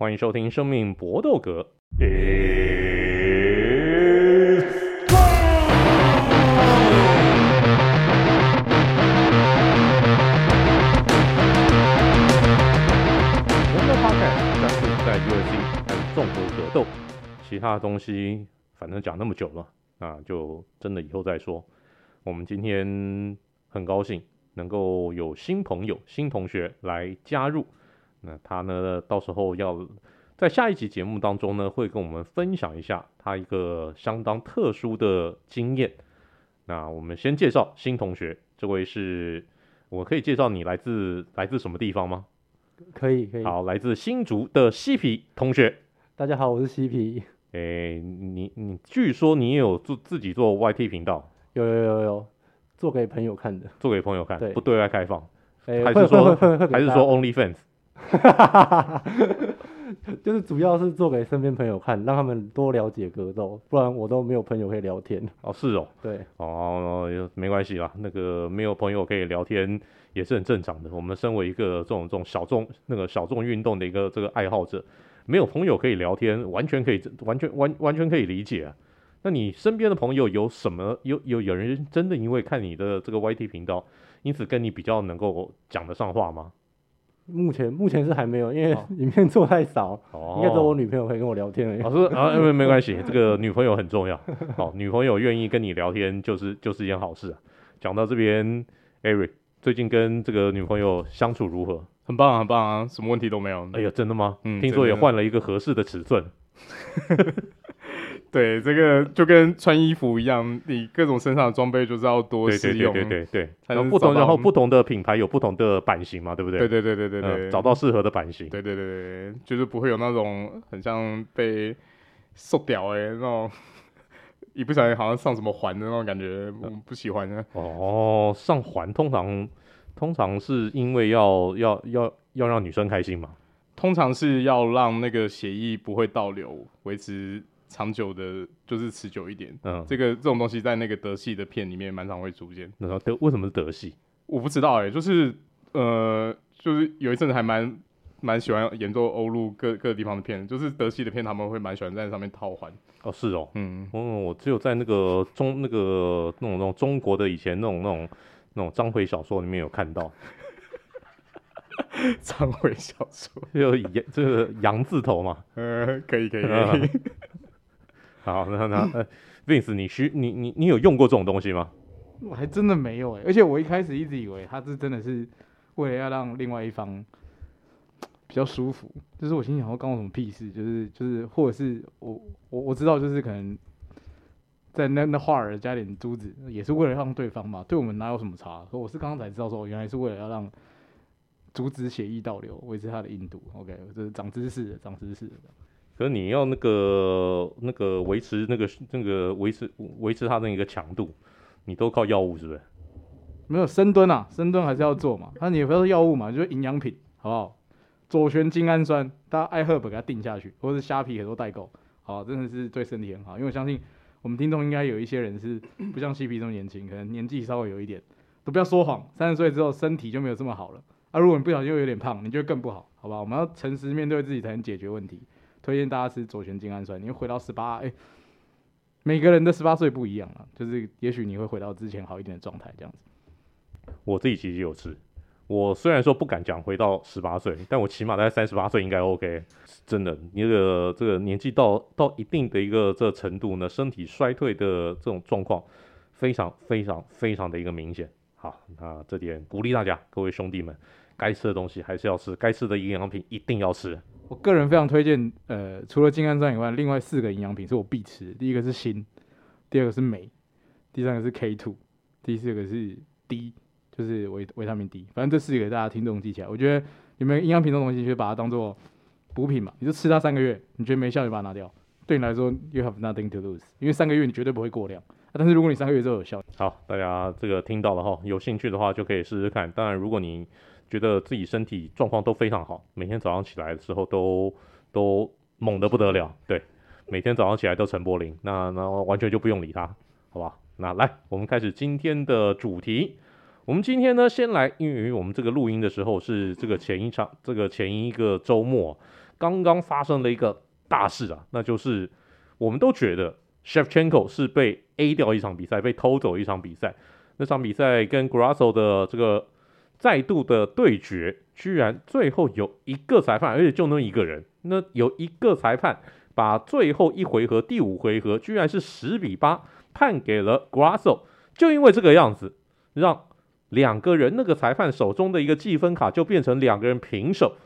欢迎收听《生命搏斗格》。我们的 p o d 专注在 UFC 和综合格斗，其他的东西反正讲那么久了，那就真的以后再说。我们今天很高兴能够有新朋友、新同学来加入。那他呢，到时候要在下一集节目当中呢，会跟我们分享一下他一个相当特殊的经验。那我们先介绍新同学，这位是我可以介绍你来自来自什么地方吗？可以，可以。好，来自新竹的西皮同学。大家好，我是西皮。诶，你你据说你也有做自己做 YT 频道？有有有有，做给朋友看的。做给朋友看，对不对外开放。诶还是说还是说 OnlyFans？就是主要是做给身边朋友看，让他们多了解格斗，不然我都没有朋友可以聊天。哦，是哦，对，哦，没关系啦，那个没有朋友可以聊天也是很正常的。我们身为一个这种这种小众那个小众运动的一个这个爱好者，没有朋友可以聊天，完全可以完全完完全可以理解啊。那你身边的朋友有什么？有有有人真的因为看你的这个 YT 频道，因此跟你比较能够讲得上话吗？目前目前是还没有，因为 影片做太少，哦、应该只有我女朋友可以跟我聊天而已。老师啊，没没关系，这个女朋友很重要。好，女朋友愿意跟你聊天，就是就是一件好事啊。讲到这边，Eric 最近跟这个女朋友相处如何？很棒啊，很棒啊，什么问题都没有。哎呀，真的吗？嗯，听说也换了一个合适的尺寸。对，这个就跟穿衣服一样，你各种身上的装备就是要多试用，对对对对对，然后不同，然后不同的品牌有不同的版型嘛，对不对？对对对对对对，嗯、找到适合的版型。对对对对，就是不会有那种很像被瘦掉哎那种，一不小心好像上什么环的那种感觉，我不喜欢的。哦，上环通常通常是因为要要要要让女生开心嘛？通常是要让那个血液不会倒流，维持。长久的，就是持久一点。嗯，这个这种东西在那个德系的片里面蛮常会出现。那德为什么是德系？我不知道哎、欸，就是呃，就是有一阵子还蛮蛮喜欢演奏欧陆各各个地方的片，就是德系的片他们会蛮喜欢在上面套环。哦，是哦，嗯，嗯，我只有在那个中那个那种那种中国的以前那种那种那种章回小说里面有看到。章回小说就羊这个羊字头嘛？呃，可以可以。可以好，那那呃，Vince，你需你你你有用过这种东西吗？我还真的没有哎，而且我一开始一直以为他是真的是为了要让另外一方比较舒服，就是我心想说关我什么屁事，就是就是或者是我我我知道就是可能在那那画儿加点珠子，也是为了让对方嘛，对我们哪有什么差？我是刚刚才知道说，原来是为了要让阻止血液倒流，维持它的硬度。OK，这是长知识的，长知识的。可是你要那个那个维持那个那个维持维持它的一个强度，你都靠药物是不是？没有深蹲啊，深蹲还是要做嘛。那你也不要说药物嘛，就是营养品，好不好？左旋精氨酸，大家爱喝不给它定下去，或者是虾皮很多代购，好，真的是对身体很好。因为我相信我们听众应该有一些人是不像西皮这么年轻，可能年纪稍微有一点，都不要说谎，三十岁之后身体就没有这么好了。啊，如果你不小心又有点胖，你就更不好，好吧？我们要诚实面对自己才能解决问题。推荐大家吃左旋精氨酸，你会回到十八，哎，每个人的十八岁不一样啊，就是也许你会回到之前好一点的状态，这样子。我自己其实有吃，我虽然说不敢讲回到十八岁，但我起码在三十八岁应该 OK。真的，你这个这个年纪到到一定的一个这程度呢，身体衰退的这种状况非常非常非常的一个明显。好，那这点鼓励大家，各位兄弟们，该吃的东西还是要吃，该吃的营养品一定要吃。我个人非常推荐，呃，除了精氨酸以外，另外四个营养品是我必吃的。第一个是锌，第二个是镁，第三个是 K2，第四个是 D，就是维维他命 D。反正这四个大家听众记起来。我觉得你们营养品这种东西，就把它当做补品嘛，你就吃它三个月，你觉得没效就把它拿掉。对你来说，you have nothing to lose，因为三个月你绝对不会过量。但是如果你三个月之后有效，好，大家这个听到了哈，有兴趣的话就可以试试看。当然，如果你觉得自己身体状况都非常好，每天早上起来的时候都都猛得不得了，对，每天早上起来都陈柏霖，那那完全就不用理他，好吧？那来，我们开始今天的主题。我们今天呢，先来，因为我们这个录音的时候是这个前一场，这个前一个周末，刚刚发生了一个大事啊，那就是我们都觉得 Shevchenko 是被 A 掉一场比赛，被偷走一场比赛。那场比赛跟 Grasso 的这个再度的对决，居然最后有一个裁判，而且就那一个人，那有一个裁判把最后一回合第五回合居然是十比八判给了 Grasso，就因为这个样子，让两个人那个裁判手中的一个计分卡就变成两个人平手。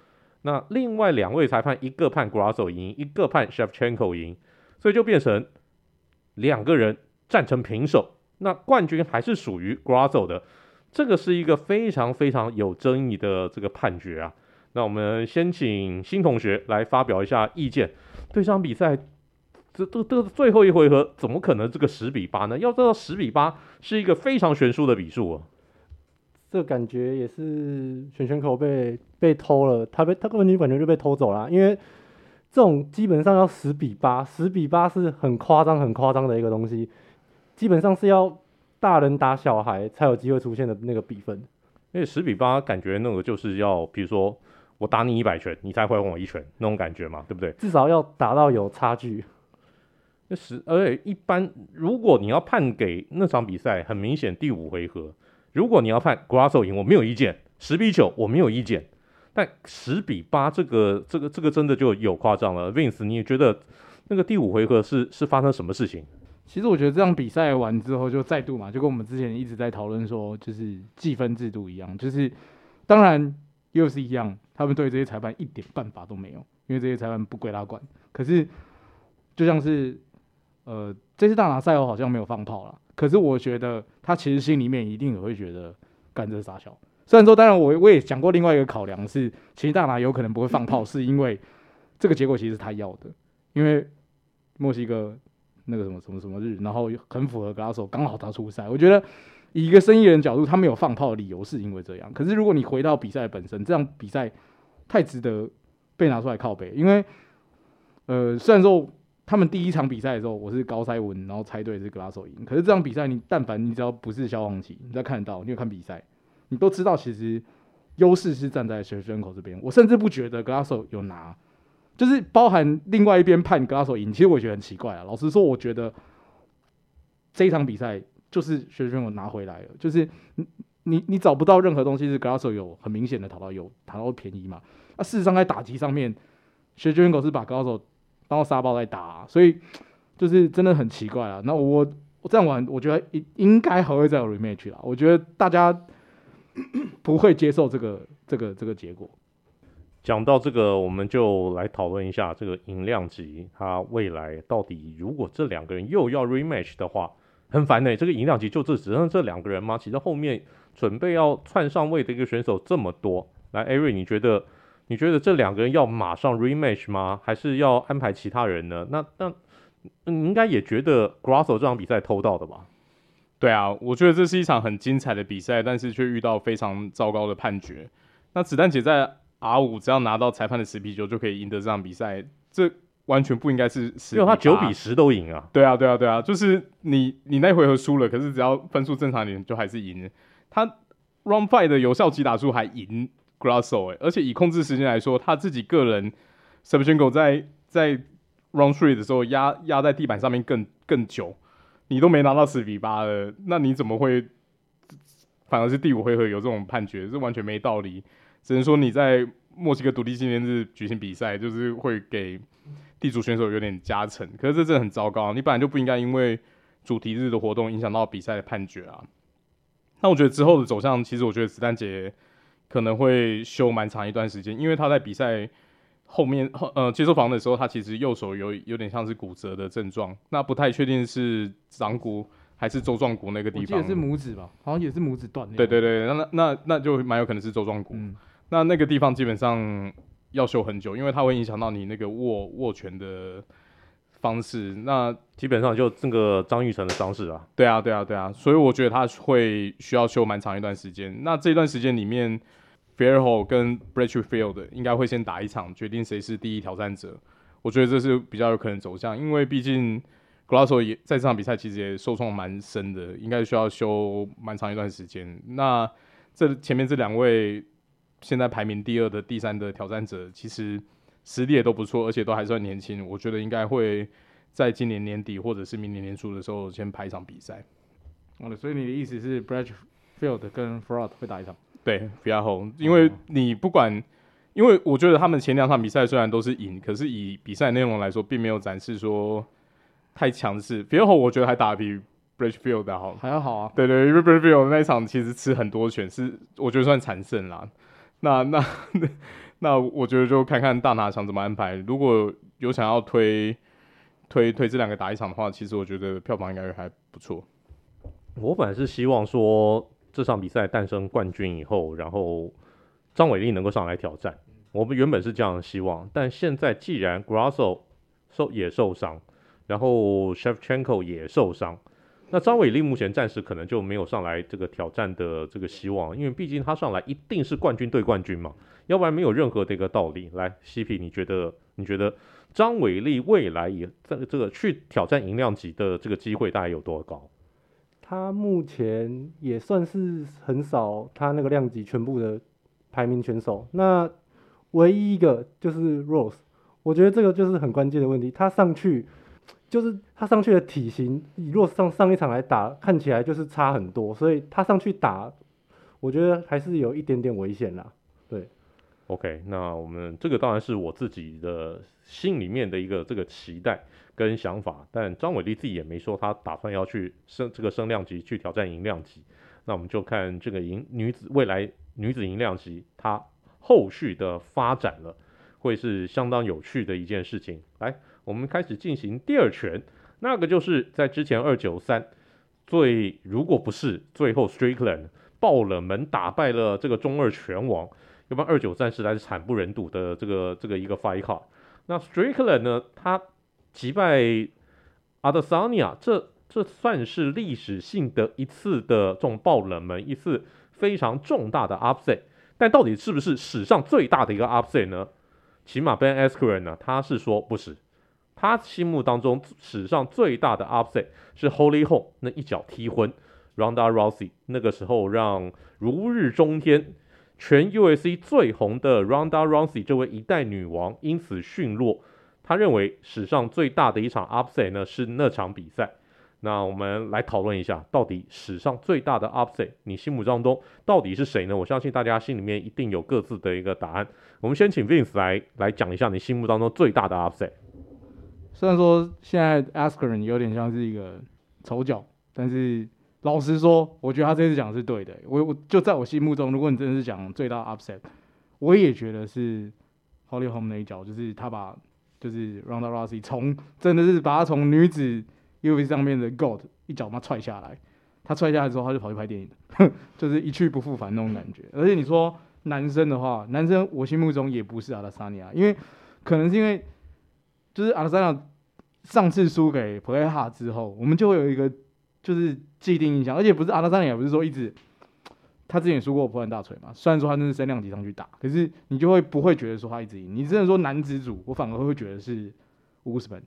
那另外两位裁判，一个判 Grasso 赢，一个判 Shevchenko 赢，所以就变成两个人战成平手。那冠军还是属于 Grasso 的，这个是一个非常非常有争议的这个判决啊。那我们先请新同学来发表一下意见。对这场比赛，这这这最后一回合怎么可能这个十比八呢？要知道十比八是一个非常悬殊的比数啊。这感觉也是选选口被被偷了，他被他根本就感觉就被偷走了，因为这种基本上要十比八，十比八是很夸张很夸张的一个东西，基本上是要大人打小孩才有机会出现的那个比分。因为十比八感觉那个就是要，比如说我打你一百拳，你才回我一拳那种感觉嘛，对不对？至少要打到有差距。那十而且一般如果你要判给那场比赛，很明显第五回合。如果你要判 Grasso 赢，我没有意见；十比九，我没有意见。但十比八，这个、这个、这个真的就有夸张了。Vince，你也觉得那个第五回合是是发生什么事情？其实我觉得这样比赛完之后，就再度嘛，就跟我们之前一直在讨论说，就是计分制度一样，就是当然又是一样，他们对这些裁判一点办法都没有，因为这些裁判不归他管。可是就像是呃，这次大拿赛后好像没有放炮了。可是我觉得他其实心里面一定也会觉得干这傻小。虽然说，当然我我也讲过另外一个考量是，其实大拿有可能不会放炮，是因为这个结果其实是他要的，因为墨西哥那个什么什么什么日，然后很符合 Grasso，刚好他出赛。我觉得以一个生意人角度，他没有放炮的理由是因为这样。可是如果你回到比赛本身，这样比赛太值得被拿出来靠背，因为呃，虽然说。他们第一场比赛的时候，我是高塞文，然后猜对是格拉索赢。可是这场比赛，你但凡你只要不是消防旗，你再看得到，你有看比赛，你都知道其实优势是站在雪菲人口这边。我甚至不觉得格拉索有拿，就是包含另外一边判格拉索赢，其实我觉得很奇怪啊。老实说，我觉得这一场比赛就是雪菲人口拿回来了，就是你你你找不到任何东西是格拉索有很明显的讨到有讨到便宜嘛？那、事实上在打击上面，雪菲人口是把格拉索。然后沙包在打、啊，所以就是真的很奇怪啊。那我我这样玩，我觉得应应该还会再有 rematch 啦。我觉得大家不会接受这个这个这个结果。讲到这个，我们就来讨论一下这个银量级，他未来到底如果这两个人又要 rematch 的话，很烦呢、这个银量级就这只剩这两个人吗？其实后面准备要窜上位的一个选手这么多，来，Ari，你觉得？你觉得这两个人要马上 rematch 吗？还是要安排其他人呢？那那你应该也觉得 Grasso 这场比赛偷到的吧？对啊，我觉得这是一场很精彩的比赛，但是却遇到非常糟糕的判决。那子弹姐在 R 五只要拿到裁判的十比九就可以赢得这场比赛，这完全不应该是十，因为他九比十都赢啊。对啊，对啊，对啊，就是你你那回合输了，可是只要分数正常点就还是赢。他 Round Five 的有效击打数还赢。Grasso 哎，而且以控制时间来说，他自己个人 Shevchenko 在在 Round Three 的时候压压在地板上面更更久，你都没拿到十比八了，那你怎么会反而是第五回合有这种判决？这完全没道理。只能说你在墨西哥独立纪念日举行比赛，就是会给地主选手有点加成，可是这真的很糟糕。你本来就不应该因为主题日的活动影响到比赛的判决啊。那我觉得之后的走向，其实我觉得子弹姐。可能会休蛮长一段时间，因为他在比赛后面后呃接受访问的时候，他其实右手有有点像是骨折的症状，那不太确定是掌骨还是周状骨那个地方。我记得是拇指吧，好像也是拇指断。对对对，那那那就蛮有可能是周状骨。嗯、那那个地方基本上要修很久，因为它会影响到你那个握握拳的方式。那基本上就这个张玉成的伤势啊。对啊对啊对啊，所以我觉得他会需要修蛮长一段时间。那这段时间里面。Fierro 跟 Blanchfield 应该会先打一场，决定谁是第一挑战者。我觉得这是比较有可能走向，因为毕竟 Glasso 也在这场比赛其实也受创蛮深的，应该需要修蛮长一段时间。那这前面这两位现在排名第二的第三的挑战者，其实实力也都不错，而且都还算年轻，我觉得应该会在今年年底或者是明年年初的时候先排一场比赛。好的，所以你的意思是 Blanchfield 跟 Freund 会打一场？对，比较好，因为你不管，因为我觉得他们前两场比赛虽然都是赢，可是以比赛内容来说，并没有展示说太强势。比较好，我觉得还打得比 Bridgefield 的好，还要好啊。对对，因为 Bridgefield 那一场其实吃很多拳，是我觉得算惨胜啦。那那那我觉得就看看大拿想怎么安排。如果有想要推推推这两个打一场的话，其实我觉得票房应该还不错。我本来是希望说这场比赛诞生冠军以后，然后张伟丽能够上来挑战。我们原本是这样的希望，但现在既然 Grasso 受也受伤，然后 Shevchenko 也受伤，那张伟丽目前暂时可能就没有上来这个挑战的这个希望，因为毕竟他上来一定是冠军对冠军嘛，要不然没有任何的一个道理。来西皮你觉得你觉得张伟丽未来也在这个去挑战银量级的这个机会大概有多高？他目前也算是很少，他那个量级全部的排名选手，那唯一一个就是 Rose，我觉得这个就是很关键的问题。他上去就是他上去的体型，以 Rose 上上一场来打，看起来就是差很多，所以他上去打，我觉得还是有一点点危险啦。对，OK，那我们这个当然是我自己的心里面的一个这个期待。跟想法，但张伟丽自己也没说他打算要去升这个升量级去挑战银量级，那我们就看这个银女子未来女子银量级她后续的发展了，会是相当有趣的一件事情。来，我们开始进行第二拳，那个就是在之前二九三最如果不是最后 Strickland 爆冷门打败了这个中二拳王，要不然二九三实在是惨不忍睹的这个这个一个 Fighter。那 Strickland 呢，他击败阿德桑尼亚，这这算是历史性的一次的这种爆冷门，一次非常重大的 upset。但到底是不是史上最大的一个 upset 呢？起码 Ben Askren 呢，他是说不是。他心目当中史上最大的 upset 是 Holy Holm 那一脚踢昏 Ronda Rousey，那个时候让如日中天、全 UFC 最红的 Ronda Rousey 这位一代女王因此陨落。他认为史上最大的一场 upset 呢，是那场比赛。那我们来讨论一下，到底史上最大的 upset，你心目当中到底是谁呢？我相信大家心里面一定有各自的一个答案。我们先请 Vince 来来讲一下你心目当中最大的 upset。虽然说现在 Askren 有点像是一个丑角，但是老实说，我觉得他这次讲的是对的。我我就在我心目中，如果你真的是讲最大 upset，我也觉得是 Holly Holm 那一脚，就是他把。就是 Ronda Rousey 从真的是把他从女子 UFC 上面的 GOAT 一脚把他踹下来，他踹下来之后他就跑去拍电影，就是一去不复返那种感觉。而且你说男生的话，男生我心目中也不是阿拉萨尼亚，因为可能是因为就是阿德萨尼亚上次输给普雷哈之后，我们就会有一个就是既定印象，而且不是阿德萨尼亚，不是说一直。他之前也输过波兰大锤嘛，虽然说他那是升量级上去打，可是你就会不会觉得说他一直赢？你真的说男子组，我反而会觉得是乌斯本，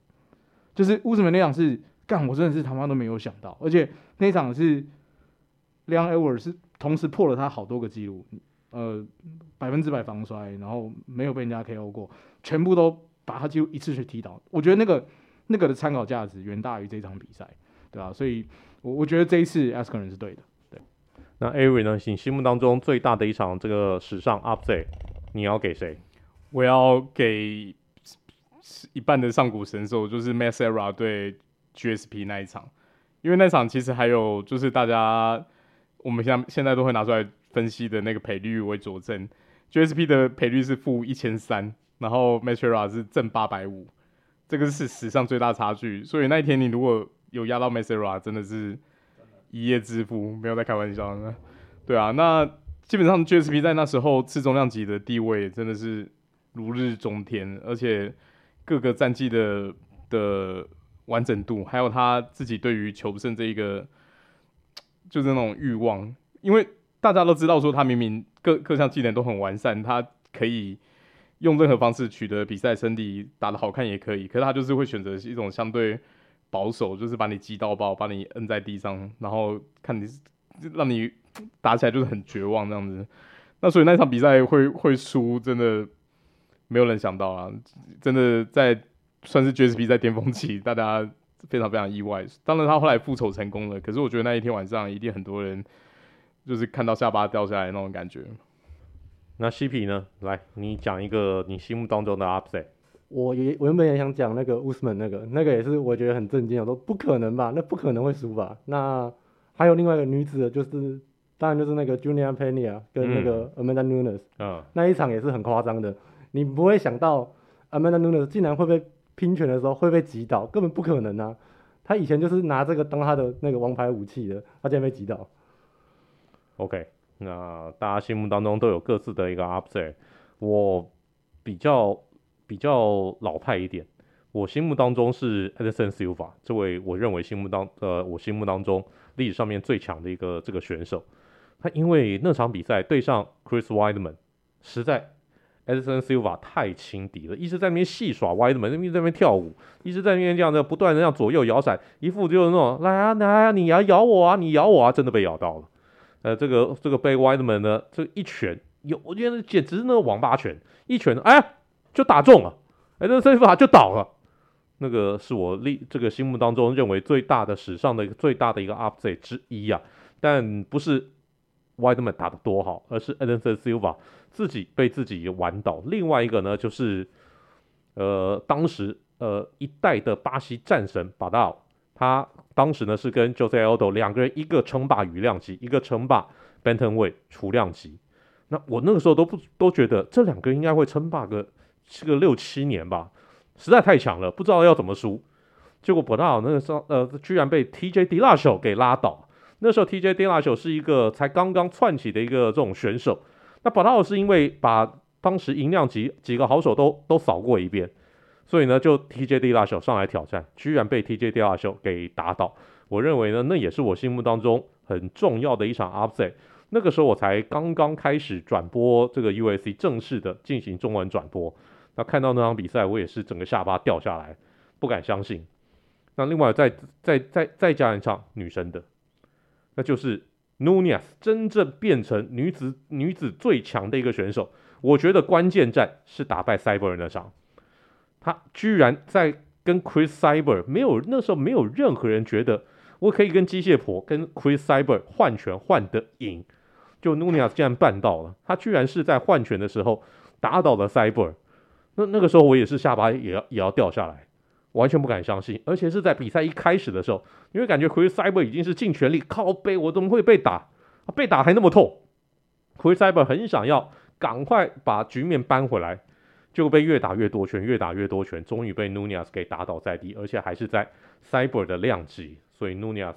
就是乌斯本那场是干，我真的是他妈都没有想到，而且那场是 Leon Edwards 是同时破了他好多个记录，呃，百分之百防摔，然后没有被人家 KO 过，全部都把他几乎一次去踢倒，我觉得那个那个的参考价值远大于这场比赛，对吧、啊？所以我我觉得这一次 Askren 是对的。对那 Avery 呢？你心目当中最大的一场这个史上 upset，你要给谁？我要给一半的上古神兽，就是 Matt Serra 对 GSP 那一场，因为那场其实还有就是大家我们现在现在都会拿出来分析的那个赔率为佐证，GSP 的赔率是负一千三，然后 Matt Serra 是正八百五，这个是史上最大差距。所以那一天你如果有压到 Matt Serra，真的是。一夜致富，没有在开玩笑，对啊，那基本上 GSP 在那时候次重量级的地位真的是如日中天，而且各个战绩的的完整度，还有他自己对于求胜这一个就是那种欲望，因为大家都知道说他明明各各项技能都很完善，他可以用任何方式取得比赛胜利，打得好看也可以，可是他就是会选择一种相对。保守就是把你击到爆，把你摁在地上，然后看你，让你打起来就是很绝望这样子。那所以那场比赛会会输，真的没有人想到啊，真的在算是 GSP 在巅峰期，大家非常非常意外。当然他后来复仇成功了，可是我觉得那一天晚上一定很多人就是看到下巴掉下来那种感觉。那西皮呢？来，你讲一个你心目当中的 upset。我也我原本也想讲那个 Usman 那个，那个也是我觉得很震惊，我说不可能吧，那不可能会输吧？那还有另外一个女子的，就是当然就是那个 Julianna Peña 跟那个 Amanda Nunes，嗯，那一场也是很夸张的，你不会想到 Amanda Nunes 竟然会被拼拳的时候会被击倒，根本不可能啊！她以前就是拿这个当她的那个王牌武器的，她竟然被击倒。OK，那大家心目当中都有各自的一个 upset，我比较。比较老派一点，我心目当中是 Edison Silva 这位，我认为心目当呃我心目当中历史上面最强的一个这个选手。他因为那场比赛对上 Chris Weidman，实在 Edison Silva 太轻敌了，一直在那边戏耍 Weidman，一直在那边跳舞，一直在那边这样的不断的让左右摇闪，一副就是那种来啊来啊，你要咬我啊，你咬我啊，真的被咬到了。呃，这个这个被 Weidman 呢，这一拳有，我觉得简直是那个王八拳，一拳哎。就打中了，哎，这 Silva 就倒了。那个是我立这个心目当中认为最大的史上的一个最大的一个 upset 之一啊。但不是 Weidman 打得多好，而是 Anderson Silva 自己被自己玩倒。另外一个呢，就是呃，当时呃一代的巴西战神巴达，他当时呢是跟 Jose Aldo 两个人，一个称霸羽量级，一个称霸 Bantamweight 除量级。那我那个时候都不都觉得这两个应该会称霸个。是个六七年吧，实在太强了，不知道要怎么输。结果不到那个时候，呃，居然被 TJ d i l a s h o 给拉倒。那时候 TJ d i l a s h o 是一个才刚刚窜起的一个这种选手。那不到是因为把当时银量级几个好手都都扫过一遍，所以呢，就 TJ Dillashaw 上来挑战，居然被 TJ Dillashaw 给打倒。我认为呢，那也是我心目当中很重要的一场 upset。那个时候我才刚刚开始转播这个 USC 正式的进行中文转播。那看到那场比赛，我也是整个下巴掉下来，不敢相信。那另外再再再再加一场女生的，那就是 Nunez 真正变成女子女子最强的一个选手。我觉得关键战是打败 Cyber 那场，他居然在跟 Chris Cyber 没有那时候没有任何人觉得我可以跟机械婆跟 Chris Cyber 换拳换得赢，就 Nunez 竟然办到了，他居然是在换拳的时候打倒了 Cyber。那那个时候我也是下巴也要也要掉下来，完全不敢相信，而且是在比赛一开始的时候，因为感觉 Chris Cyber 已经是尽全力靠背，我怎么会被打？被打还那么痛，Chris Cyber 很想要赶快把局面扳回来，就被越打越多拳，越打越多拳，终于被 Nunes 给打倒在地，而且还是在 Cyber 的量级，所以 Nunes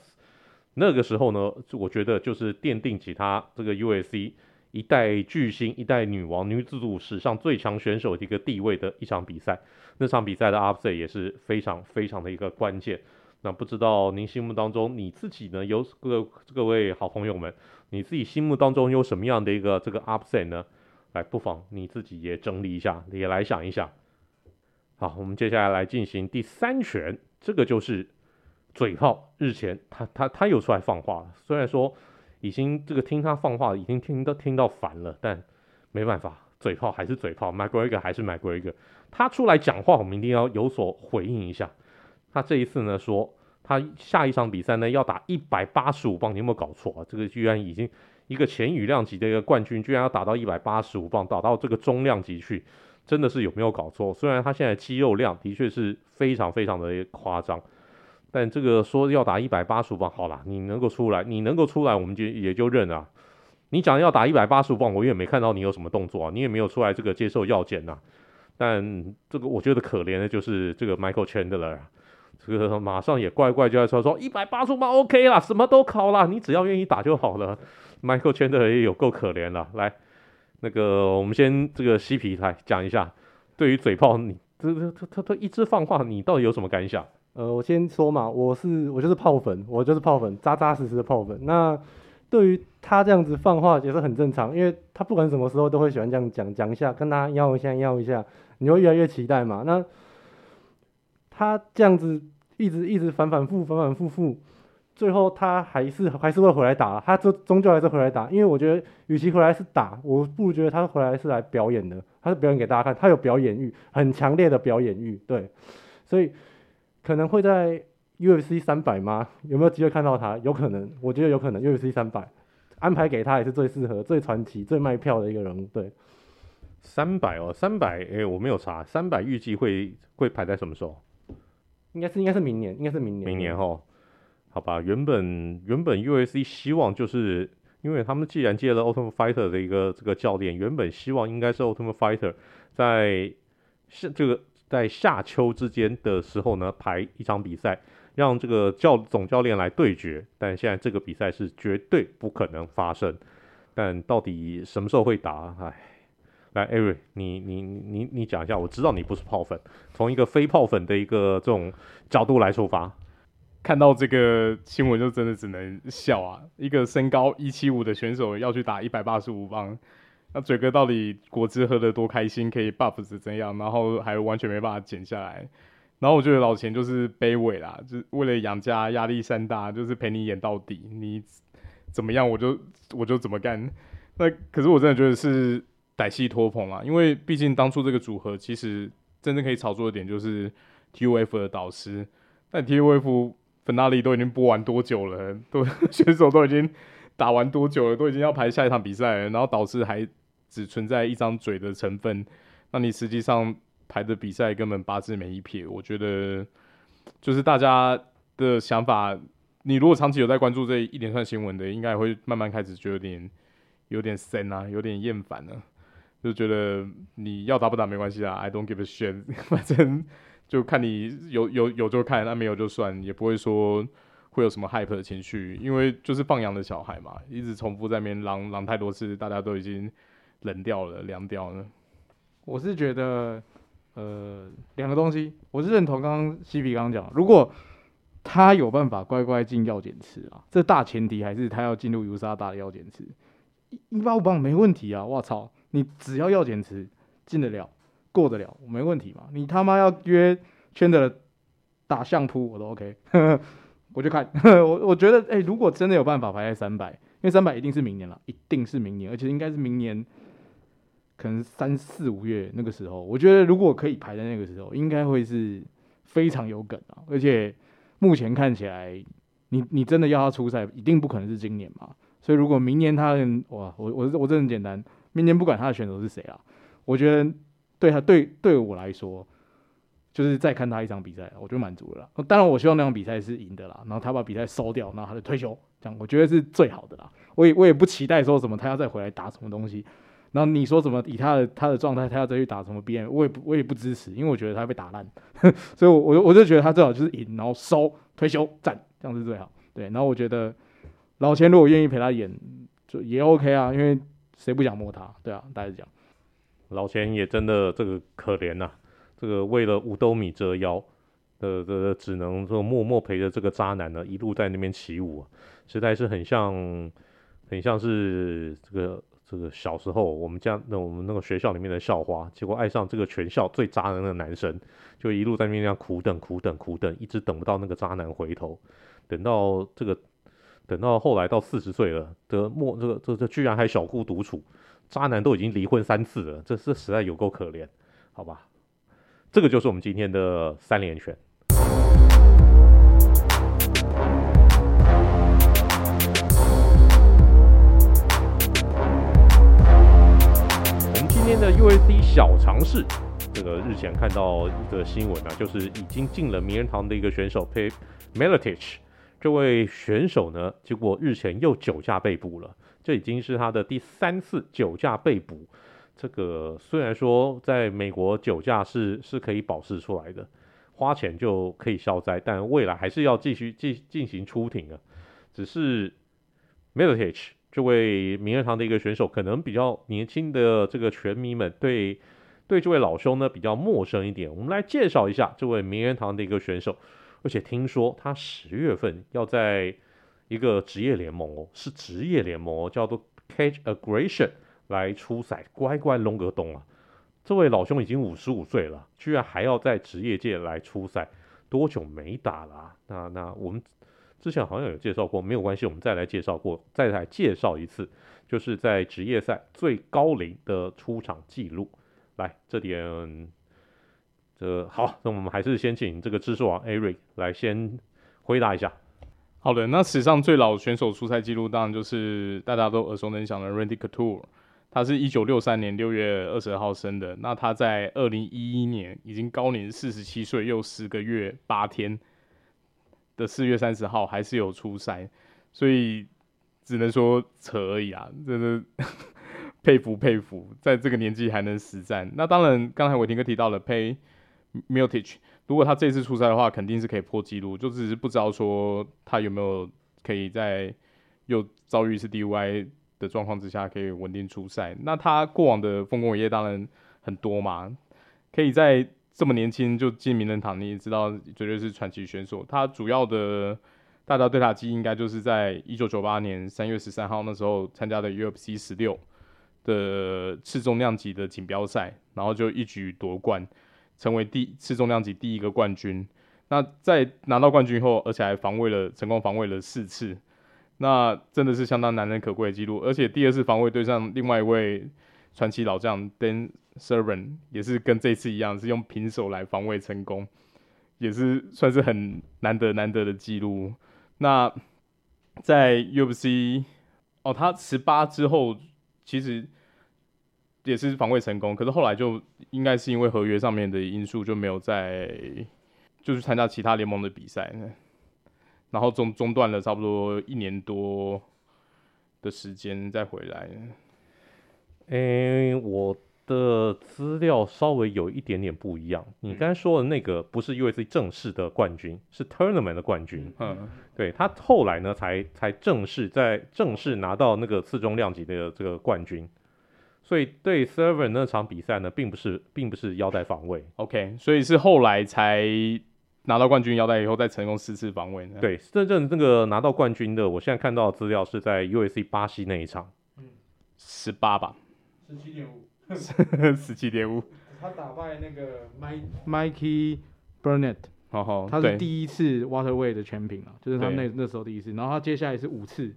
那个时候呢，我觉得就是奠定起他这个 UFC。一代巨星、一代女王、女子组史上最强选手的一个地位的一场比赛，那场比赛的 upset 也是非常非常的一个关键。那不知道您心目当中你自己呢？有各各位好朋友们，你自己心目当中有什么样的一个这个 upset 呢？来，不妨你自己也整理一下，也来想一想。好，我们接下来来进行第三拳，这个就是嘴炮。日前他他他又出来放话了，虽然说。已经这个听他放话，已经听到听到烦了，但没办法，嘴炮还是嘴炮，McGregor 还是 McGregor，他出来讲话，我们一定要有所回应一下。他这一次呢说，他下一场比赛呢要打一百八十五磅，你有没有搞错啊？这个居然已经一个前羽量级的一个冠军，居然要打到一百八十五磅，打到这个中量级去，真的是有没有搞错？虽然他现在肌肉量的确是非常非常的夸张。但这个说要打一百八十五磅，好了，你能够出来，你能够出来，我们就也就认了。你讲要打一百八十五磅，我也没看到你有什么动作啊，你也没有出来这个接受药检呐。但这个我觉得可怜的就是这个 Michael Chandler，这个马上也怪怪就在说说一百八十五磅 OK 啦，什么都考了，你只要愿意打就好了。Michael 圈的也有够可怜了。来，那个我们先这个嬉皮来讲一下，对于嘴炮，你这这他他他一直放话，你到底有什么感想？呃，我先说嘛，我是我就是炮粉，我就是炮粉，扎扎实实的炮粉。那对于他这样子放话也是很正常，因为他不管什么时候都会喜欢这样讲讲一下，跟他要一下要一下，你会越来越期待嘛。那他这样子一直一直反反复反反复复，最后他还是还是会回来打，他终终究还是回来打，因为我觉得与其回来是打，我不如觉得他回来是来表演的，他是表演给大家看，他有表演欲，很强烈的表演欲，对，所以可能会在 UFC 三百吗？有没有机会看到他？有可能，我觉得有可能 UFC 三百安排给他也是最适合、最传奇、最卖票的一个人物，对。三百哦，三百，哎，我没有查，三百预计会会排在什么时候？应该是应该是明年，应该是明年。明年哦，好吧，原本原本 USC 希望就是因为他们既然接了 Ultimate Fighter 的一个这个教练，原本希望应该是 Ultimate Fighter 在是这个在夏秋之间的时候呢排一场比赛，让这个教总教练来对决，但现在这个比赛是绝对不可能发生，但到底什么时候会打？哎。来，Eric，你你你你讲一下，我知道你不是泡粉，从一个非泡粉的一个这种角度来出发，看到这个新闻就真的只能笑啊！一个身高一七五的选手要去打一百八十五磅，那嘴哥到底果汁喝得多开心，可以 buff 是怎样，然后还完全没办法减下来，然后我觉得老钱就是卑微啦，就是为了养家压力山大，就是陪你演到底，你怎么样我就我就怎么干。那可是我真的觉得是。歹戏拖棚啊，因为毕竟当初这个组合其实真正可以炒作的点就是 TUF 的导师，但 TUF 粉大力都已经播完多久了？都 选手都已经打完多久了？都已经要排下一场比赛了，然后导师还只存在一张嘴的成分，那你实际上排的比赛根本八字没一撇。我觉得就是大家的想法，你如果长期有在关注这一连串新闻的，应该会慢慢开始觉得有点有点深啊，有点厌烦了。就觉得你要打不打没关系啊，I don't give a shit，反正就看你有有有就看，那没有就算，也不会说会有什么 hype 的情绪，因为就是放羊的小孩嘛，一直重复在那边嚷嚷太多次，大家都已经冷掉了、凉掉了。我是觉得，呃，两个东西，我是认同刚刚西皮刚刚讲，如果他有办法乖乖进药检池啊，这大前提还是他要进入 USA 大的药检池，一八五磅没问题啊，我操！你只要要减持进得了，过得了，没问题嘛。你他妈要约圈的打相扑，我都 OK，我就看。我我觉得，哎、如果真的有办法排在三百，因为三百一定是明年了，一定是明年，而且应该是明年，可能三四五月那个时候。我觉得如果可以排在那个时候，应该会是非常有梗啊。而且目前看起来，你你真的要他出赛，一定不可能是今年嘛。所以如果明年他，哇，我我我这很简单。明年不管他的选手是谁啊，我觉得对他对对我来说，就是再看他一场比赛，我就满足了。当然，我希望那场比赛是赢的啦，然后他把比赛收掉，然后他就退休，这样我觉得是最好的啦。我也我也不期待说什么他要再回来打什么东西。然后你说什么以他的他的状态，他要再去打什么 BM，我也不我也不支持，因为我觉得他被打烂，所以我我我就觉得他最好就是赢，然后收退休战，这样是最好。对，然后我觉得老钱如果愿意陪他演，就也 OK 啊，因为。谁不想摸他？对啊，大家讲，老钱也真的这个可怜呐、这个为了五斗米折腰的，这个只能说默默陪着这个渣男呢，一路在那边起舞，实在是很像，很像是这个这个小时候我们家那我们那个学校里面的校花，结果爱上这个全校最渣的那个男生，就一路在那边苦等苦等苦等，一直等不到那个渣男回头，等到这个。等到后来到四十岁了，的莫这个这这居然还小姑独处，渣男都已经离婚三次了，这这实在有够可怜，好吧？这个就是我们今天的三连拳。我们今天的 UFC 小尝试，这个日前看到一个新闻啊，就是已经进了名人堂的一个选手 Pete Miletich 这位选手呢，结果日前又酒驾被捕了。这已经是他的第三次酒驾被捕。这个虽然说在美国酒驾是是可以保释出来的，花钱就可以消灾，但未来还是要继续进进行出庭啊。只是 Miletich 这位名人堂的一个选手，可能比较年轻的这个拳迷们对对这位老兄呢比较陌生一点。我们来介绍一下这位名人堂的一个选手。而且听说他十月份要在一个职业联盟哦，是职业联盟哦，叫做 Cage Aggression 来出赛，乖乖隆格东啊！这位老兄已经五十五岁了，居然还要在职业界来出赛，多久没打了？那那我们之前好像有介绍过，没有关系，我们再来介绍过，再来介绍一次，就是在职业赛最高龄的出场记录。来，这点，这个、好，那我们还是先请这个知识王 Eric 来先回答一下。好的，那史上最老选手出赛记录，当然就是大家都耳熟能详的 Randy Couture。他是一九六三年六月二十号生的，那他在二零一一年已经高龄四十七岁又十个月八天的四月三十号还是有出赛，所以只能说扯而已啊，真的 佩服佩服，在这个年纪还能实战。那当然，刚才伟霆哥提到了 Pay Miltich，如果他这次出赛的话，肯定是可以破纪录，就只是不知道说他有没有可以在又遭遇一次 DUI。的状况之下可以稳定出赛，那他过往的丰功伟业当然很多嘛，可以在这么年轻就进名人堂，你也知道绝对是传奇选手。他主要的大家对他记忆应该就是在一九九八年三月十三号那时候参加的 UFC 十六的次重量级的锦标赛，然后就一举夺冠，成为第次重量级第一个冠军。那在拿到冠军后，而且还防卫了成功防卫了四次。那真的是相当难能可贵的记录，而且第二次防卫对上另外一位传奇老将 Dan Servin，也是跟这次一样，是用平手来防卫成功，也是算是很难得难得的记录。那在 UFC 哦，他十八之后其实也是防卫成功，可是后来就应该是因为合约上面的因素，就没有再就是参加其他联盟的比赛。然后中中断了差不多一年多的时间再回来。诶，我的资料稍微有一点点不一样。你刚才说的那个不是 UFC 正式的冠军，是 Tournament 的冠军。嗯，对，他后来呢才才正式在正式拿到那个次中量级的这个冠军。所以对 Severn 那场比赛呢，并不是并不是腰带防卫。OK，所以是后来才。拿到冠军腰带以后，再成功四次防卫。对，真正那个拿到冠军的，我现在看到的资料是在 U.S.C 巴西那一场，嗯，十八吧，十七点五，十七点五。他打败那个 Mike Mikey Burnett，好好，他是第一次 Welterweight 的全评啊，就是他那那时候第一次。然后他接下来是五次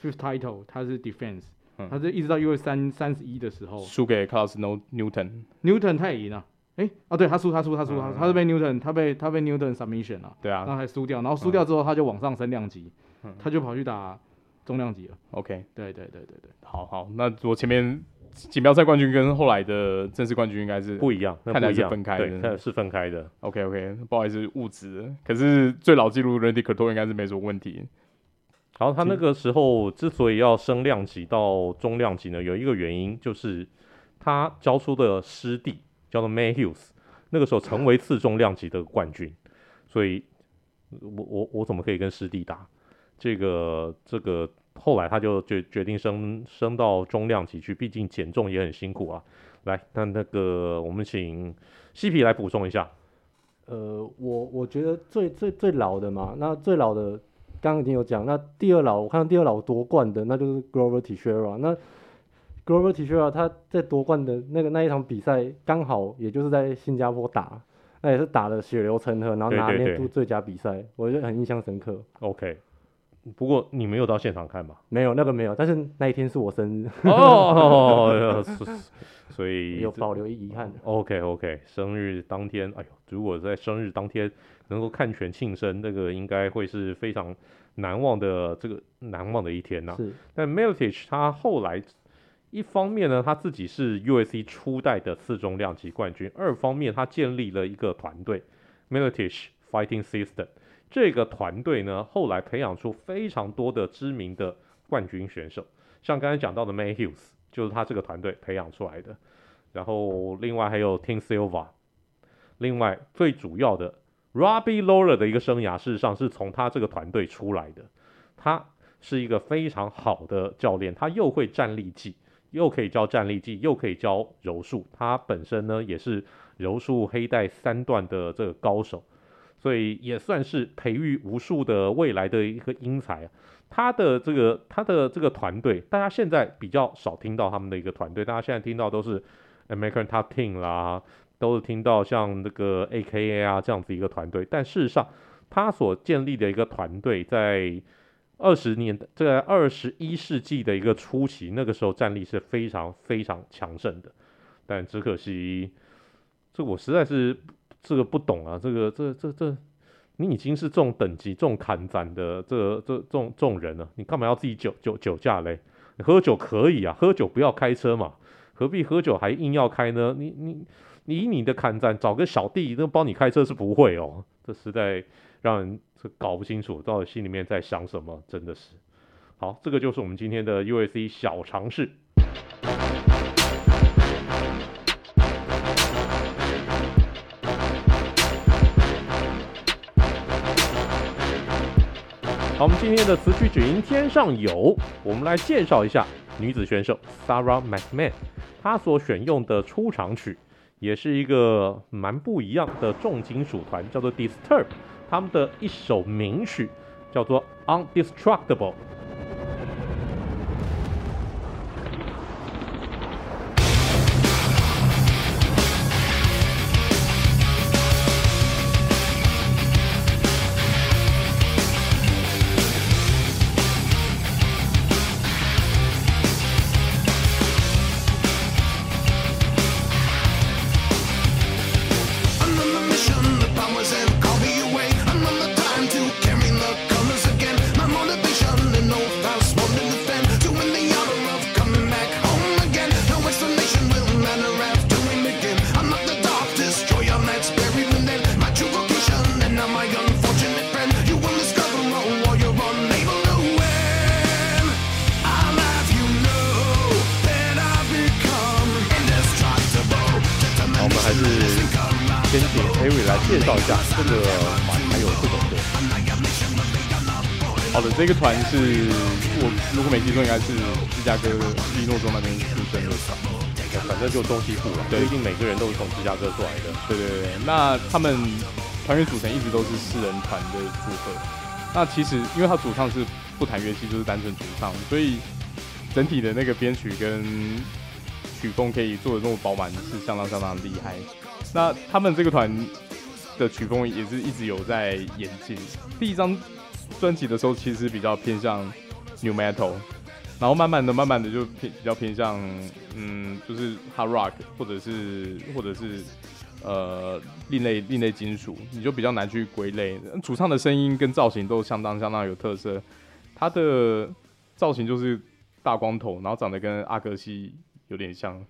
Fifth Title，他是 Defense，、嗯、他是一直到 UFC 三三十一的时候。输给 Carlos Newton。Newton 他也赢了。哎、欸，哦，对他输，他输，他输，他、嗯、他是被 Newton，他被他被 Newton submission 了，对啊，然后还输掉，然后输掉之后他就往上升量级，嗯、他就跑去打重量级了。OK，对对对对对，好好，那我前面锦标赛冠军跟后来的正式冠军应该是不一样，看来是分开的，对，是分开的。OK OK，不好意思，误指，可是最老记录 Randy Couture 应该是没什么问题。然后他那个时候之所以要升量级到中量级呢，有一个原因就是他教出的师弟叫做 Matt Hughes。那个时候成为次重量级的冠军，所以我我我怎么可以跟师弟打？这个这个后来他就决决定升升到中量级去，毕竟减重也很辛苦啊。来，那那个我们请西皮来补充一下。呃，我我觉得最最最老的嘛，那最老的刚刚已经有讲，那第二老我看到第二老夺冠的那就是 Glover Teixeira 那。Glover Teixeira 他在夺冠的那个那一场比赛，刚好也就是在新加坡打，那也是打的血流成河，然后拿年度最佳比赛，我觉得很印象深刻。OK，不过你没有到现场看吧？没有，那个没有，但是那一天是我生日。哦，所以有保留遗憾。OK OK，生日当天，哎呦，如果在生日当天能够看全庆生，那个应该会是非常难忘的这个难忘的一天呐、啊。是，但 Miletich 他后来。一方面呢，他自己是 USC 初代的次重量级冠军；二方面，他建立了一个团队 Miletich Fighting System。这个团队呢，后来培养出非常多的知名的冠军选手，像刚才讲到的 May Hughes，就是他这个团队培养出来的。然后另外还有 Tim Silva，另外最主要的 Robbie Lawler 的一个生涯，事实上是从他这个团队出来的。他是一个非常好的教练，他又会站立技。又可以教站立技，又可以教柔术。他本身呢也是柔术黑带三段的这个高手，所以也算是培育无数的未来的一个英才。他的这个他的这个团队，大家现在比较少听到他们的一个团队，大家现在听到都是 American Top Team 啦，都是听到像那个 AKA 啊这样子一个团队。但事实上，他所建立的一个团队，在二十年，在二十一世纪的一个初期，那个时候战力是非常非常强盛的。但只可惜，这我实在是这个不懂啊，这个这这这，你已经是这种等级、这种砍斩的这个、这这种这种人了，你干嘛要自己酒酒酒驾嘞？你喝酒可以啊，喝酒不要开车嘛，何必喝酒还硬要开呢？你你你以你的砍斩找个小弟，那帮你开车是不会哦。这实在让人这搞不清楚到底心里面在想什么，真的是。好，这个就是我们今天的 USC 小常识。好，我们今天的词曲只应天上有，我们来介绍一下女子选手 Sarah McMahon，她所选用的出场曲也是一个蛮不一样的重金属团，叫做 Disturbed，他们的一首名曲叫做 Undestructible。是我如果没记错，应该是芝加哥伊利诺州那边出生的团，反正就中西部了。对，毕竟每个人都是从芝加哥过来的。对对对。那他们团员组成一直都是四人团的组合。那其实因为他主唱是不弹乐器，就是单纯主唱，所以整体的那个编曲跟曲风可以做的那么饱满，是相当相当厉害。那他们这个团。的曲风也是一直有在演进。第一张专辑的时候，其实比较偏向 New Metal，然后慢慢的、慢慢的就偏比较偏向，嗯，就是 Hard Rock 或者是或者是呃另类另类金属，你就比较难去归类。主唱的声音跟造型都相当相当有特色，他的造型就是大光头，然后长得跟阿格西有点像，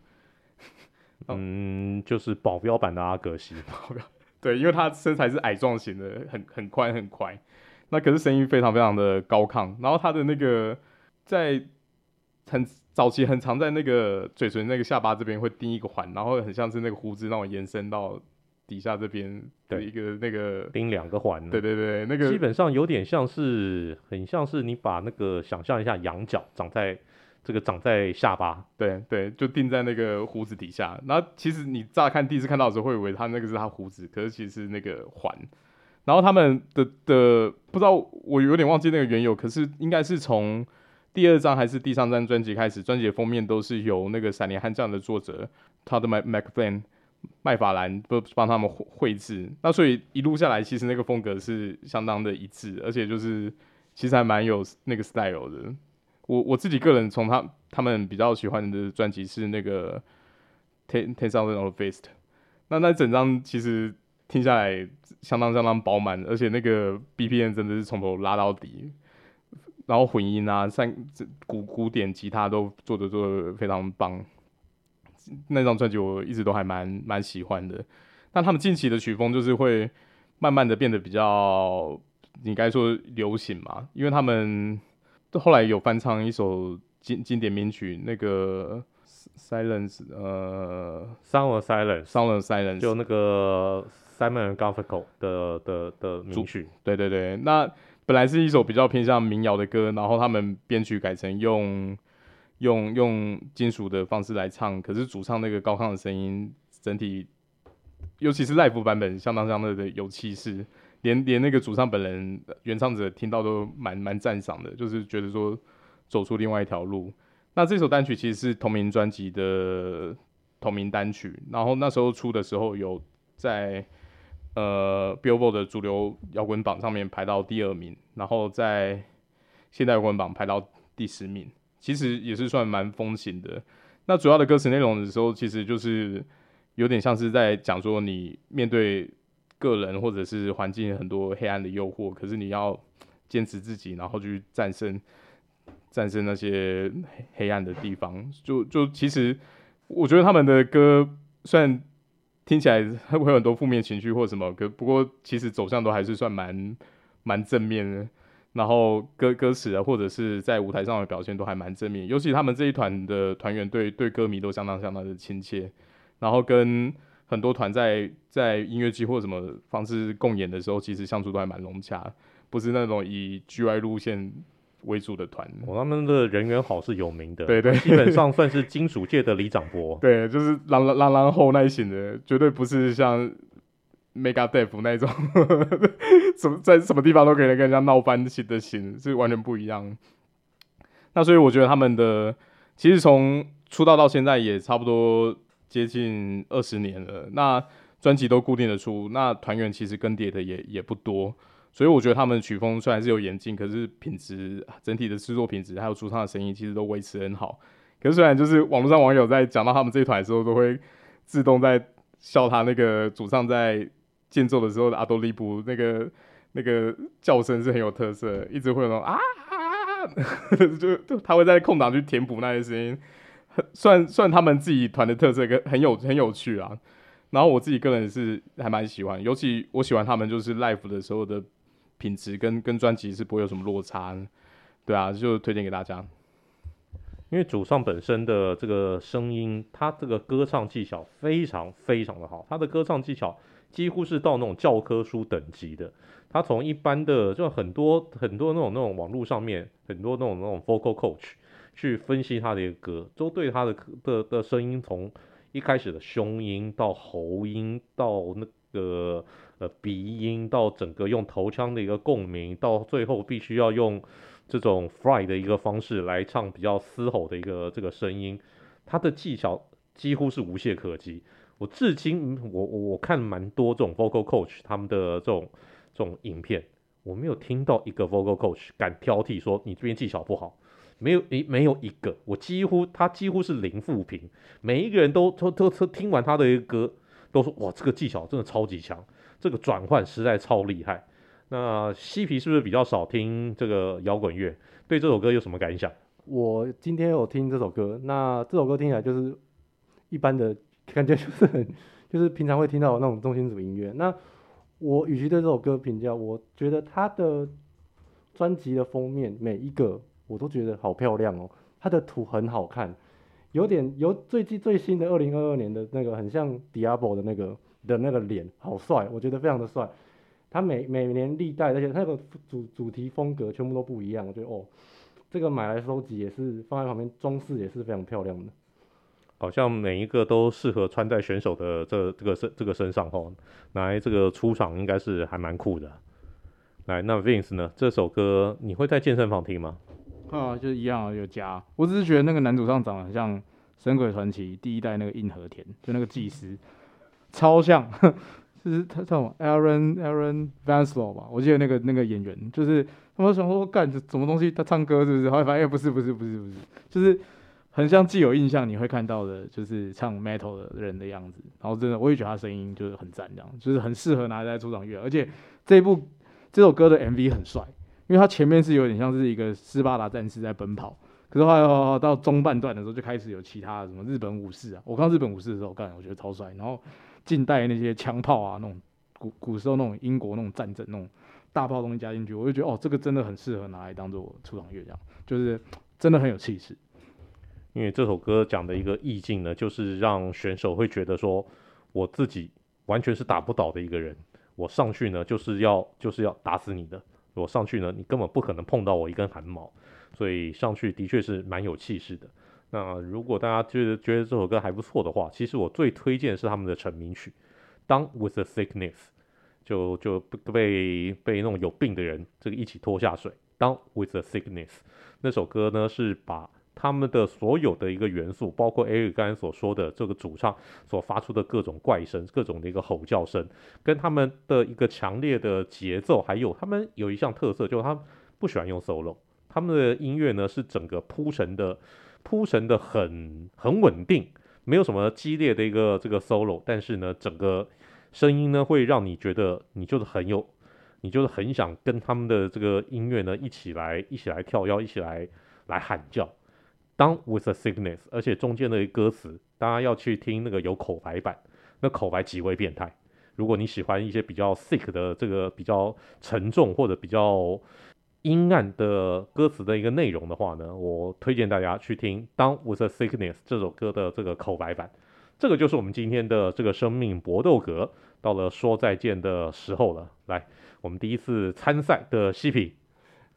嗯，就是保镖版的阿格西。保镖。对，因为他身材是矮壮型的，很很宽很宽，那可是声音非常非常的高亢，然后他的那个在很早期很常在那个嘴唇那个下巴这边会钉一个环，然后很像是那个胡子让我延伸到底下这边的一个那个钉两个环，对对对，那个基本上有点像是很像是你把那个想象一下羊角长在。这个长在下巴，对对，就定在那个胡子底下。然后其实你乍看第一次看到的时候，会以为他那个是他胡子，可是其实是那个环。然后他们的的不知道，我有点忘记那个缘由，可是应该是从第二张还是第三张专辑开始，专辑的封面都是由那个闪电悍将的作者他的麦麦克芬麦法兰不帮他们绘制。那所以一路下来，其实那个风格是相当的一致，而且就是其实还蛮有那个 style 的。我我自己个人从他他们比较喜欢的专辑是那个 Ten Ten Thousand of Fist，那那整张其实听下来相当相当饱满，而且那个 BPM 真的是从头拉到底，然后混音啊、三古古典吉他都做的做的非常棒。那张专辑我一直都还蛮蛮喜欢的。但他们近期的曲风就是会慢慢的变得比较，你该说流行嘛，因为他们。后来有翻唱一首经经典名曲，那个 Silence，呃，Sound of Silence，Sound of Silence，就那个 Simon Garfunkel 的的的名曲。对对对，那本来是一首比较偏向民谣的歌，然后他们编曲改成用用用金属的方式来唱，可是主唱那个高亢的声音，整体尤其是 Live 版本，相当相当的有气势。连连那个主唱本人、原唱者听到都蛮蛮赞赏的，就是觉得说走出另外一条路。那这首单曲其实是同名专辑的同名单曲，然后那时候出的时候有在呃 Billboard 的主流摇滚榜上面排到第二名，然后在现代摇滚榜排到第十名，其实也是算蛮风行的。那主要的歌词内容的时候，其实就是有点像是在讲说，你面对个人或者是环境很多黑暗的诱惑，可是你要坚持自己，然后去战胜战胜那些黑暗的地方。就就其实，我觉得他们的歌虽然听起来会有很多负面情绪或什么，可不过其实走向都还是算蛮蛮正面的。然后歌歌词啊，或者是在舞台上的表现都还蛮正面，尤其他们这一团的团员对对歌迷都相当相当的亲切，然后跟很多团在在音乐剧或什么方式共演的时候，其实相处都还蛮融洽，不是那种以 GY 路线为主的团。哦，他们的人缘好是有名的，对对，基本上算是金属界的李长波，对，就是狼狼狼狼后那一型的，绝对不是像。Megadeth 那种，什么在什么地方都可以跟人家闹翻起的型是完全不一样。那所以我觉得他们的其实从出道到现在也差不多接近二十年了。那专辑都固定的出，那团员其实更迭的也也不多。所以我觉得他们曲风虽然是有演进，可是品质整体的制作品质还有主唱的声音其实都维持很好。可是虽然就是网络上网友在讲到他们这一团的时候，都会自动在笑他那个主唱在。间奏的时候的阿多利布那个那个叫声是很有特色，一直会有那种啊，啊就就他会在空档去填补那些声音，算算他们自己团的特色，跟很有很有趣啊。然后我自己个人是还蛮喜欢，尤其我喜欢他们就是 live 的时候的品质跟跟专辑是不会有什么落差，对啊，就推荐给大家。因为主唱本身的这个声音，他这个歌唱技巧非常非常的好，他的歌唱技巧。几乎是到那种教科书等级的。他从一般的就很多很多那种那种网络上面很多那种那种 vocal coach 去分析他的一个歌，都对他的的的声音从一开始的胸音到喉音到那个呃鼻音到整个用头腔的一个共鸣，到最后必须要用这种 fry 的一个方式来唱比较嘶吼的一个这个声音，他的技巧几乎是无懈可击。我至今，我我看蛮多这种 vocal coach 他们的这种这种影片，我没有听到一个 vocal coach 敢挑剔说你这边技巧不好，没有一没有一个，我几乎他几乎是零负评，每一个人都都都都听完他的一个歌，都说哇这个技巧真的超级强，这个转换实在超厉害。那嬉皮是不是比较少听这个摇滚乐？对这首歌有什么感想？我今天有听这首歌，那这首歌听起来就是一般的。感觉就是很，就是平常会听到的那种重金属音乐。那我与其对这首歌评价，我觉得他的专辑的封面每一个我都觉得好漂亮哦，他的图很好看，有点有最近最新的二零二二年的那个很像 Diablo 的那个的那个脸，好帅，我觉得非常的帅。他每每年历代那些那个主主题风格全部都不一样，我觉得哦，这个买来收集也是放在旁边装饰也是非常漂亮的。好像每一个都适合穿在选手的这这个身这个身上吼，来这个出场应该是还蛮酷的。来，那 Vince 呢？这首歌你会在健身房听吗？啊，就是一样啊有加。我只是觉得那个男主唱长得很像《神鬼传奇》第一代那个硬和田，就那个祭司，超像。就 是他叫什么 Aaron Aaron Vanslow 吧？我记得那个那个演员，就是他们想说干什么东西？他唱歌是不是？后来发现、不是不是不是不是，就是。很像既有印象你会看到的，就是唱 metal 的人的样子。然后真的，我也觉得他声音就是很赞，这样就是很适合拿来在出场乐。而且这一部这首歌的 MV 很帅，因为他前面是有点像是一个斯巴达战士在奔跑，可是后来到中半段的时候就开始有其他的什么日本武士啊。我看到日本武士的时候，干我觉得超帅。然后近代那些枪炮啊，那种古古时候那种英国那种战争那种大炮东西加进去，我就觉得哦，这个真的很适合拿来当做出场乐，这样就是真的很有气势。因为这首歌讲的一个意境呢，就是让选手会觉得说，我自己完全是打不倒的一个人，我上去呢就是要就是要打死你的，我上去呢你根本不可能碰到我一根汗毛，所以上去的确是蛮有气势的。那如果大家觉得觉得这首歌还不错的话，其实我最推荐是他们的成名曲《Down with the Sickness》，就就被被那种有病的人这个一起拖下水，《Down with the Sickness》那首歌呢是把他们的所有的一个元素，包括 Eric 刚才所说的这个主唱所发出的各种怪声、各种的一个吼叫声，跟他们的一个强烈的节奏，还有他们有一项特色，就是他们不喜欢用 solo，他们的音乐呢是整个铺陈的铺陈的很很稳定，没有什么激烈的一个这个 solo，但是呢，整个声音呢会让你觉得你就是很有，你就是很想跟他们的这个音乐呢一起来一起来跳跃，一起来来喊叫。Down with a sickness，而且中间的歌词，大家要去听那个有口白版，那口白极为变态。如果你喜欢一些比较 sick 的这个比较沉重或者比较阴暗的歌词的一个内容的话呢，我推荐大家去听 Down with a sickness 这首歌的这个口白版。这个就是我们今天的这个生命搏斗格，到了说再见的时候了。来，我们第一次参赛的西皮，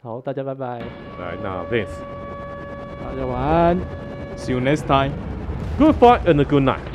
好，大家拜拜。来，那 Vince。大家晚安。See you next time. Good fight and a good night.